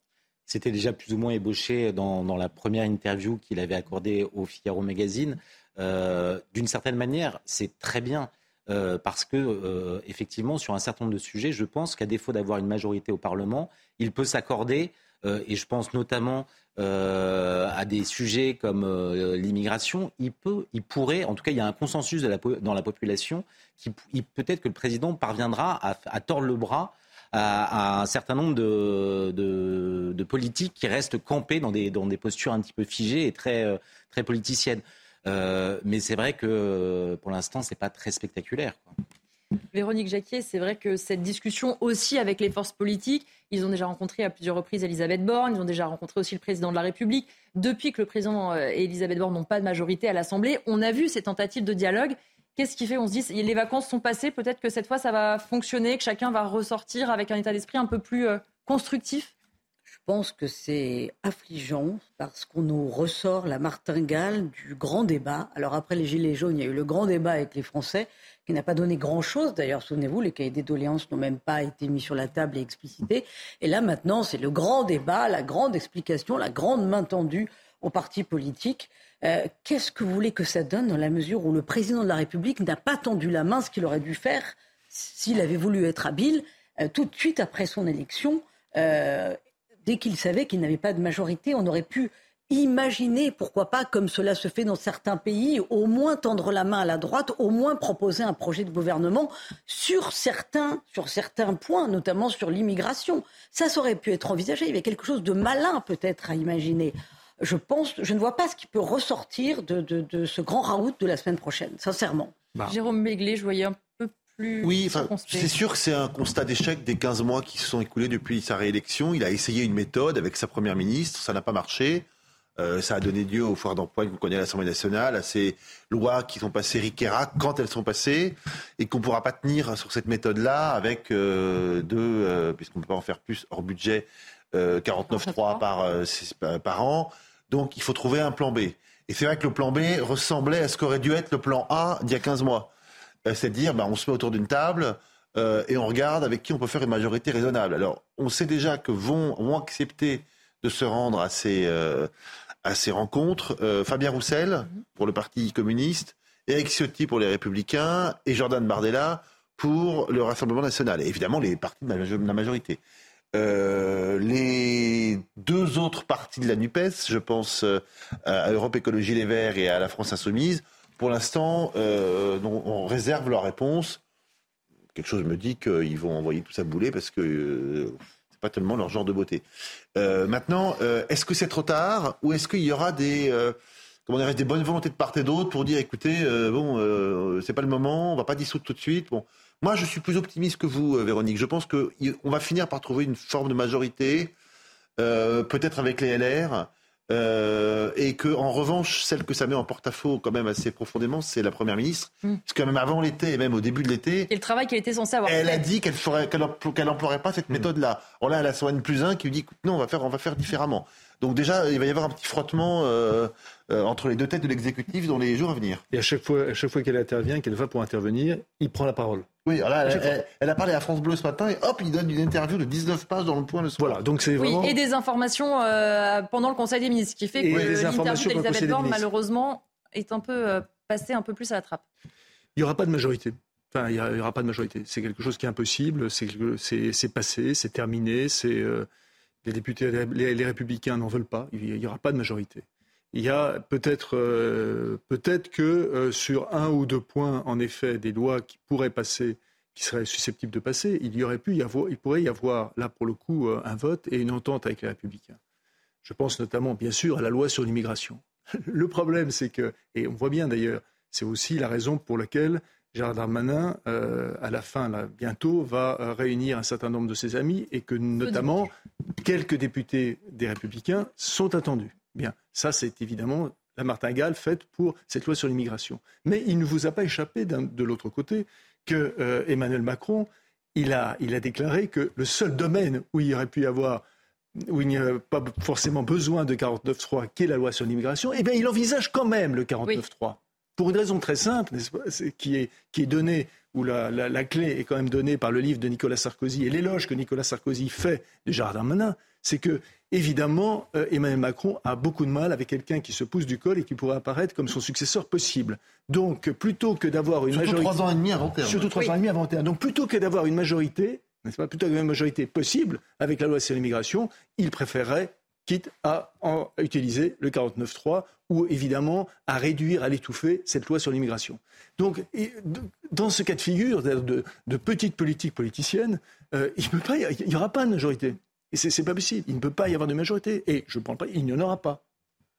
C'était déjà plus ou moins ébauché dans, la première interview qu'il avait accordée au Figaro Magazine. Euh, d'une certaine manière, c'est très bien. Euh, parce que euh, effectivement, sur un certain nombre de sujets, je pense qu'à défaut d'avoir une majorité au Parlement, il peut s'accorder, et je pense notamment à des sujets comme l'immigration, il peut, il pourrait, en tout cas, il y a un consensus dans la population peut-être que le président parviendra à tordre le bras à, un certain nombre de, politiques qui restent campés dans des, postures un petit peu figées et très, euh, politiciennes. Euh, mais c'est vrai que pour l'instant, ce n'est pas très spectaculaire. Véronique Jacquier, c'est vrai que cette discussion aussi avec les forces politiques, ils ont déjà rencontré à plusieurs reprises Elisabeth Borne, ils ont déjà rencontré aussi le président de la République. Depuis que le président et Elisabeth Borne n'ont pas de majorité à l'Assemblée, on a vu ces tentatives de dialogue. Qu'est-ce qui fait On se dit, les vacances sont passées, peut-être que cette fois ça va fonctionner, que chacun va ressortir avec un état d'esprit un peu plus euh, constructif? Je pense que c'est affligeant parce qu'on nous ressort la martingale du grand débat. Alors après les Gilets jaunes, il y a eu le grand débat avec les Français qui n'a pas donné grand-chose. D'ailleurs, souvenez-vous, les cahiers des doléances n'ont même pas été mis sur la table et explicités. Et là, maintenant, c'est le grand débat, la grande explication, la grande main tendue aux partis politiques. Euh, qu'est-ce que vous voulez que ça donne dans la mesure où le président de la République n'a pas tendu la main, ce qu'il aurait dû faire s'il avait voulu être habile, euh, tout de suite après son élection, euh, dès qu'il savait qu'il n'avait pas de majorité, on aurait pu imaginer, pourquoi pas, comme cela se fait dans certains pays, au moins tendre la main à la droite, au moins proposer un projet de gouvernement sur certains, sur certains points, notamment sur l'immigration. Ça, ça aurait pu être envisagé. Il y avait quelque chose de malin peut-être à imaginer. Je pense, je ne vois pas ce qui peut ressortir de, ce grand raout de la semaine prochaine, sincèrement. Bah. Jérôme Béglé, je voyais un peu plus. Oui, c'est sûr que c'est un constat d'échec des 15 mois qui se sont écoulés depuis sa réélection. Il a essayé une méthode avec sa première ministre, ça n'a pas marché. Euh, ça a donné lieu aux foires d'emploi qu'on connaît à l'Assemblée nationale, à ces lois qui sont passées riquera quand elles sont passées, et qu'on ne pourra pas tenir sur cette méthode-là avec euh, deux, euh, puisqu'on ne peut pas en faire plus hors budget, 49,3 par, par an. Donc il faut trouver un plan B. Et c'est vrai que le plan B ressemblait à ce qu'aurait dû être le plan A d'il y a 15 mois. C'est-à-dire, bah, on se met autour d'une table et on regarde avec qui on peut faire une majorité raisonnable. Alors, on sait déjà que vont, vont accepter de se rendre à ces, à ces rencontres euh, Fabien Roussel pour le Parti communiste, Eric Ciotti pour les Républicains et Jordan Bardella pour le Rassemblement national. Et évidemment, les partis de la majorité. Euh, les deux autres partis de la NUPES, je pense euh, à Europe Écologie Les Verts et à la France Insoumise, pour l'instant, on réserve leur réponse. Quelque chose me dit qu'ils vont envoyer tout ça bouler parce que pas tellement leur genre de beauté. Euh, maintenant, euh, est-ce que c'est trop tard ou est-ce qu'il y aura des, euh, des bonnes volontés de part et d'autre pour dire, écoutez, bon, c'est pas le moment, on va pas dissoudre tout de suite. Bon, moi, je suis plus optimiste que vous, Véronique. Je pense qu'on va finir par trouver une forme de majorité, peut-être avec les LR. Euh, et que en revanche, celle que ça met en porte-à-faux quand même assez profondément, c'est la première ministre, mm. parce que même avant l'été et même au début de l'été, et le travail qu'elle était censée avoir, elle a dit qu'elle qu'elle n'emploierait pas cette mm. méthode-là. Alors là, elle a son N plus 1 qui lui dit, non, on va faire, on va faire différemment. Donc déjà, il va y avoir un petit frottement euh, euh, entre les deux têtes de l'exécutif dans les jours à venir. Et à chaque fois, à chaque fois qu'elle intervient, qu'elle va pour intervenir, il prend la parole. Oui, alors elle, a parlé à France Bleu ce matin et hop, il donne une interview de 19 pages dans le point le soir. Voilà, donc c'est vraiment... Oui, et des informations euh, pendant le Conseil des ministres, ce qui fait que l'interview d'Elisabeth Borne, malheureusement, est un peu passée un peu plus à la trappe. Il n'y aura pas de majorité. Enfin, il n'y aura pas de majorité. C'est quelque chose qui est impossible. C'est passé, c'est terminé. C'est les députés, les, républicains n'en veulent pas. Il n'y aura pas de majorité. Il y a peut-être euh, peut-être que euh, sur un ou deux points, en effet, des lois qui pourraient passer, qui seraient susceptibles de passer, il y aurait pu y avoir, il pourrait y avoir là pour le coup euh, un vote et une entente avec les républicains. Je pense notamment, bien sûr, à la loi sur l'immigration. Le problème, c'est que, et on voit bien d'ailleurs, c'est aussi la raison pour laquelle Gérard Darmanin, euh, à la fin, là, bientôt, va euh, réunir un certain nombre de ses amis et que notamment quelques députés des Républicains sont attendus. Bien, ça c'est évidemment la martingale faite pour cette loi sur l'immigration. Mais il ne vous a pas échappé de l'autre côté que euh, Emmanuel Macron, il a, il a déclaré que le seul domaine où il aurait pu y avoir où il n'y a pas forcément besoin de 49.3, qui est la loi sur l'immigration, eh bien, il envisage quand même le 49.3 pour une raison très simple, qui est, qui est donnée, où la, la, clé est quand même donnée par le livre de Nicolas Sarkozy et l'éloge que Nicolas Sarkozy fait de Gérard Darmanin, c'est que, évidemment, euh, Emmanuel Macron a beaucoup de mal avec quelqu'un qui se pousse du col et qui pourrait apparaître comme son successeur possible. Donc, plutôt que d'avoir une majorité. Surtout trois ans et demi avant terme. Surtout trois ans et demi avant terme. Donc, plutôt que d'avoir une majorité, n'est-ce pas, plutôt qu'une majorité possible avec la loi sur l'immigration, il préférerait quitte à, utiliser le 49.3 ou évidemment à réduire, à l'étouffer cette loi sur l'immigration. Donc, dans ce cas de figure de, de petite politique politicienne, euh, il n'y aura pas de majorité. Et ce n'est pas possible. Il ne peut pas y avoir de majorité. Et je ne parle pas, il n'y en aura pas.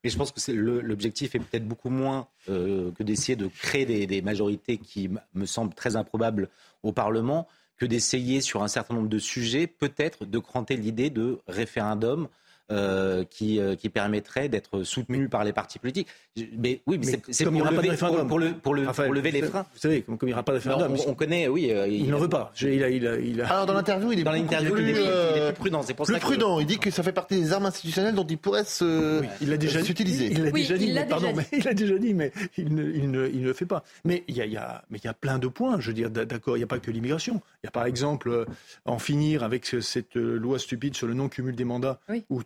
Et je pense que l'objectif est peut-être beaucoup moins euh, que d'essayer de créer des, des, majorités qui me semblent très improbables au Parlement que d'essayer sur un certain nombre de sujets peut-être de cranter l'idée de référendum euh, qui, euh, qui permettrait d'être soutenu par les partis politiques. Mais oui, mais, c'est pour, lever, pour, pour, le, pour, le, pour lever les freins. Vous savez, comme, il n'y aura pas de référendum. On, connaît, oui. Euh, il n'en veut pas. Il a, il a, il a... Alors dans l'interview, il est dans l'interview, il, est plus prudent. C'est pour plus ça prudent. Il dit que ça fait partie des armes institutionnelles dont il pourrait se, oui, il a déjà s'utiliser. Il l'a déjà dit. Mais, pardon, mais il a déjà dit, mais il ne, il ne, il ne le fait pas. Mais il y a, il y a, mais il y a plein de points. Je veux dire, d'accord, il n'y a pas que l'immigration. Il y a par exemple en finir avec cette loi stupide sur le non cumul des mandats, où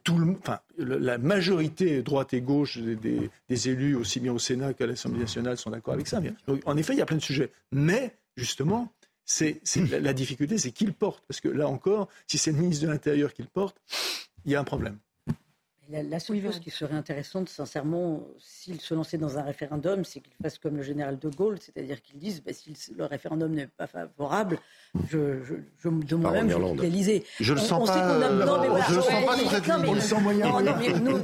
la majorité droite et gauche des, élus, aussi bien au Sénat qu'à l'Assemblée nationale, sont d'accord avec ça. en effet, il y a plein de sujets. Mais, justement, c'est, la, difficulté, c'est qui le porte. Parce que là encore, si c'est le ministre de l'Intérieur qui le porte, il y a un problème. La, seule chose qui serait intéressante, sincèrement, s'il se lançait dans un référendum, c'est qu'il fasse comme le général de Gaulle, c'est-à-dire qu'il dise bah, si le référendum n'est pas favorable, je, je, je de moi-même, je quitte l'Élysée. Je le sens pas. Non, mais je le sens pas On le sent moyen.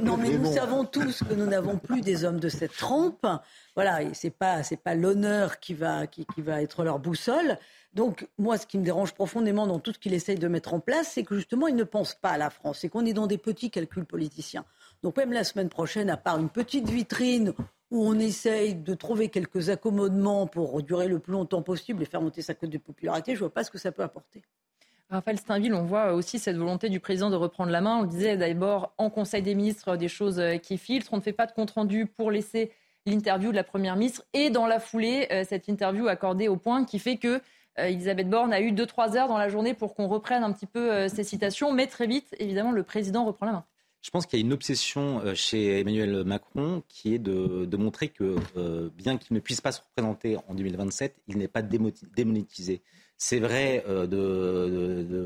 Non, mais nous savons tous que nous n'avons plus des hommes de cette trempe. Voilà, c'est pas c'est pas l'honneur qui va qui, va être leur boussole. Donc, moi, ce qui me dérange profondément dans tout ce qu'il essaye de mettre en place, c'est que justement, il ne pense pas à la France. C'est qu'on est dans des petits calculs politiciens. Donc, même la semaine prochaine, à part une petite vitrine où on essaye de trouver quelques accommodements pour durer le plus longtemps possible et faire monter sa cote de popularité, je vois pas ce que ça peut apporter. Raphaël Steinville, on voit aussi cette volonté du président de reprendre la main. On le disait d'abord en Conseil des ministres des choses qui filtrent. On ne fait pas de compte-rendu pour laisser l'interview de la Première ministre et dans la foulée, euh, cette interview accordée au point qui fait que euh, Elisabeth Borne a eu 2-3 heures dans la journée pour qu'on reprenne un petit peu euh, ses citations, mais très vite, évidemment, le président reprend la main. Je pense qu'il y a une obsession chez Emmanuel Macron qui est de, montrer que, bien qu'il ne puisse pas se représenter en 2027, il n'est pas démonétisé. C'est vrai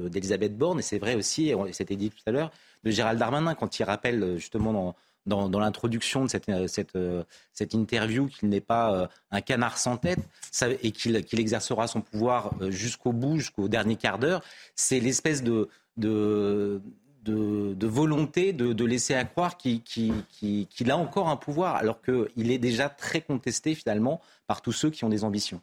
d'Elisabeth Borne et c'est vrai aussi, et c'était dit tout à l'heure, de Gérald Darmanin quand il rappelle justement dans, dans, l'introduction de cette, euh, cette, euh, cette interview qu'il n'est pas euh, un canard sans tête et qu'il exercera son pouvoir jusqu'au bout, jusqu'au dernier quart d'heure, c'est l'espèce de, de, de, volonté de, laisser à croire qu'il a encore un pouvoir, alors qu'il est déjà très contesté finalement par tous ceux qui ont des ambitions.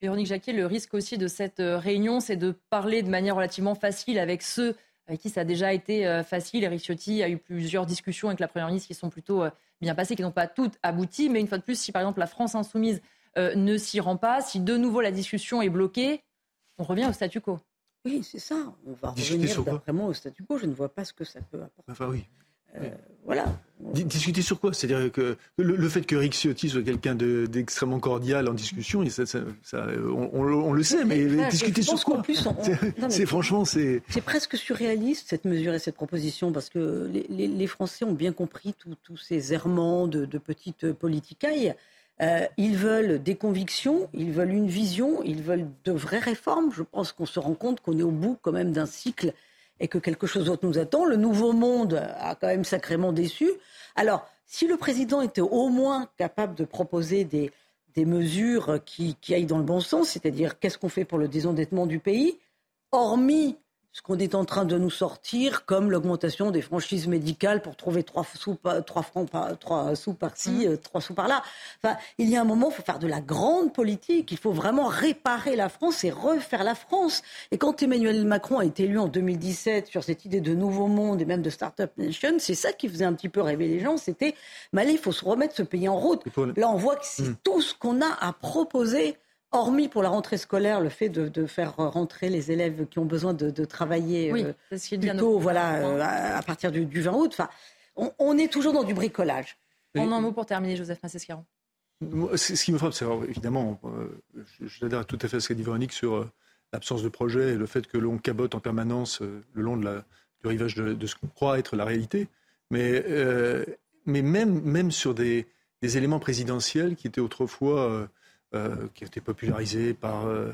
Véronique Jacquet, le risque aussi de cette réunion, c'est de parler de manière relativement facile avec ceux avec qui ça a déjà été euh, facile. Eric Ciotti a eu plusieurs discussions avec la Première ministre qui sont plutôt euh, bien passées, qui n'ont pas toutes abouti. Mais une fois de plus, si par exemple la France insoumise euh, ne s'y rend pas, si de nouveau la discussion est bloquée, on revient au statu quo. Oui, c'est ça. On va revenir vraiment au statu quo. Je ne vois pas ce que ça peut apporter. Enfin, oui. Euh, voilà. Discuter sur quoi? C'est-à-dire que le, fait que Rick Ciotti soit quelqu'un d'extrêmement cordial en discussion, on, le sait, mais discuter sur quoi? C'est franchement, c'est. C'est presque surréaliste cette mesure et cette proposition parce que les, Français ont bien compris tous ces errements de, petites politicailles. Euh, ils veulent des convictions, ils veulent une vision, ils veulent de vraies réformes. Je pense qu'on se rend compte qu'on est au bout quand même d'un cycle et que quelque chose d'autre nous attend. Le nouveau monde a quand même sacrément déçu. Alors, si le président était au moins capable de proposer des, des mesures qui, qui aillent dans le bon sens, c'est-à-dire qu'est-ce qu'on fait pour le désendettement du pays, hormis ce qu'on est en train de nous sortir, comme l'augmentation des franchises médicales pour trouver trois sous, trois francs par, trois sous par-ci, mmh. euh, trois sous par-là. Enfin, il y a un moment, il faut faire de la grande politique. Il faut vraiment réparer la France et refaire la France. Et quand Emmanuel Macron a été élu en 2017 sur cette idée de nouveau monde et même de start-up nation, c'est ça qui faisait un petit peu rêver les gens. C'était, mais allez, il faut se remettre ce pays en route. Là, on voit que c'est mmh. tout ce qu'on a à proposer hormis pour la rentrée scolaire, le fait de, faire rentrer les élèves qui ont besoin de, travailler oui, euh, plutôt voilà, euh, à, partir du, 20 août, enfin, on, est toujours dans du bricolage. En un mot pour terminer, Joseph Massescaron. Ce qui me frappe, c'est évidemment, euh, j'adhère tout à fait à ce qu'a dit Véronique sur l'absence de projet et le fait que l'on cabote en permanence le long de la, du rivage de, ce qu'on croit être la réalité. Mais, mais même, même sur des, des, éléments présidentiels qui étaient autrefois euh, qui ont été popularisés par euh,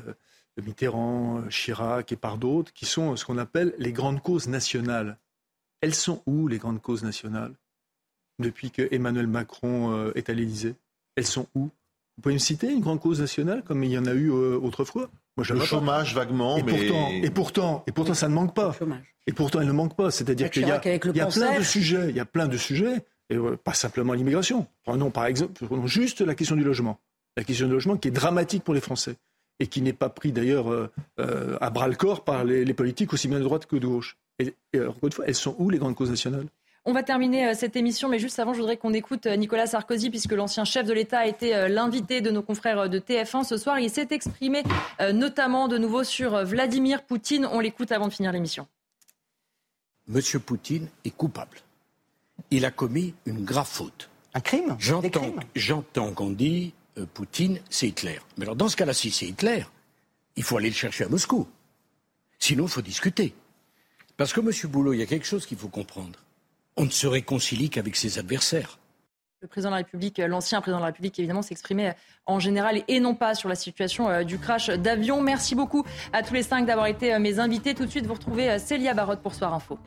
Mitterrand, Chirac et par d'autres, qui sont ce qu'on appelle les grandes causes nationales. Elles sont où, les grandes causes nationales, depuis que Emmanuel Macron euh, est à l'Élysée? Elles sont où? Vous pouvez me citer une grande cause nationale, comme il y en a eu autrefois? Moi, Le chômage, vaguement, et Pourtant, et pourtant, et pourtant, ça ne manque pas. Et pourtant, elle ne manque pas. C'est-à-dire qu'il y a, il y a plein de sujets, il y a plein de sujets, et pas simplement l'immigration. Prenons par exemple, prenons juste la question du logement la question du logement qui est dramatique pour les Français et qui n'est pas pris d'ailleurs euh, euh, à bras le corps par les, politiques aussi bien de droite que de gauche. Et, encore une fois, elles sont où les grandes causes nationales? On va terminer euh, cette émission, mais juste avant, je voudrais qu'on écoute Nicolas Sarkozy, puisque l'ancien chef de l'État a été l'invité de nos confrères de TF1 ce soir. Il s'est exprimé notamment de nouveau sur Vladimir Poutine. On l'écoute avant de finir l'émission. Monsieur Poutine est coupable. Il a commis une grave faute. Un crime? J'entends qu'on dit euh, Poutine, c'est Hitler. Mais alors dans ce cas-là, si c'est Hitler, il faut aller le chercher à Moscou. Sinon, il faut discuter. Parce que, Monsieur Boulot, il y a quelque chose qu'il faut comprendre. On ne se réconcilie qu'avec ses adversaires. Le président de la République, euh, l'ancien président de la République, évidemment, s'exprimait en général et non pas sur la situation euh, du crash d'avion. Merci beaucoup à tous les cinq d'avoir été mes invités. Tout de suite, vous retrouvez Célia Barotte pour Soir Info.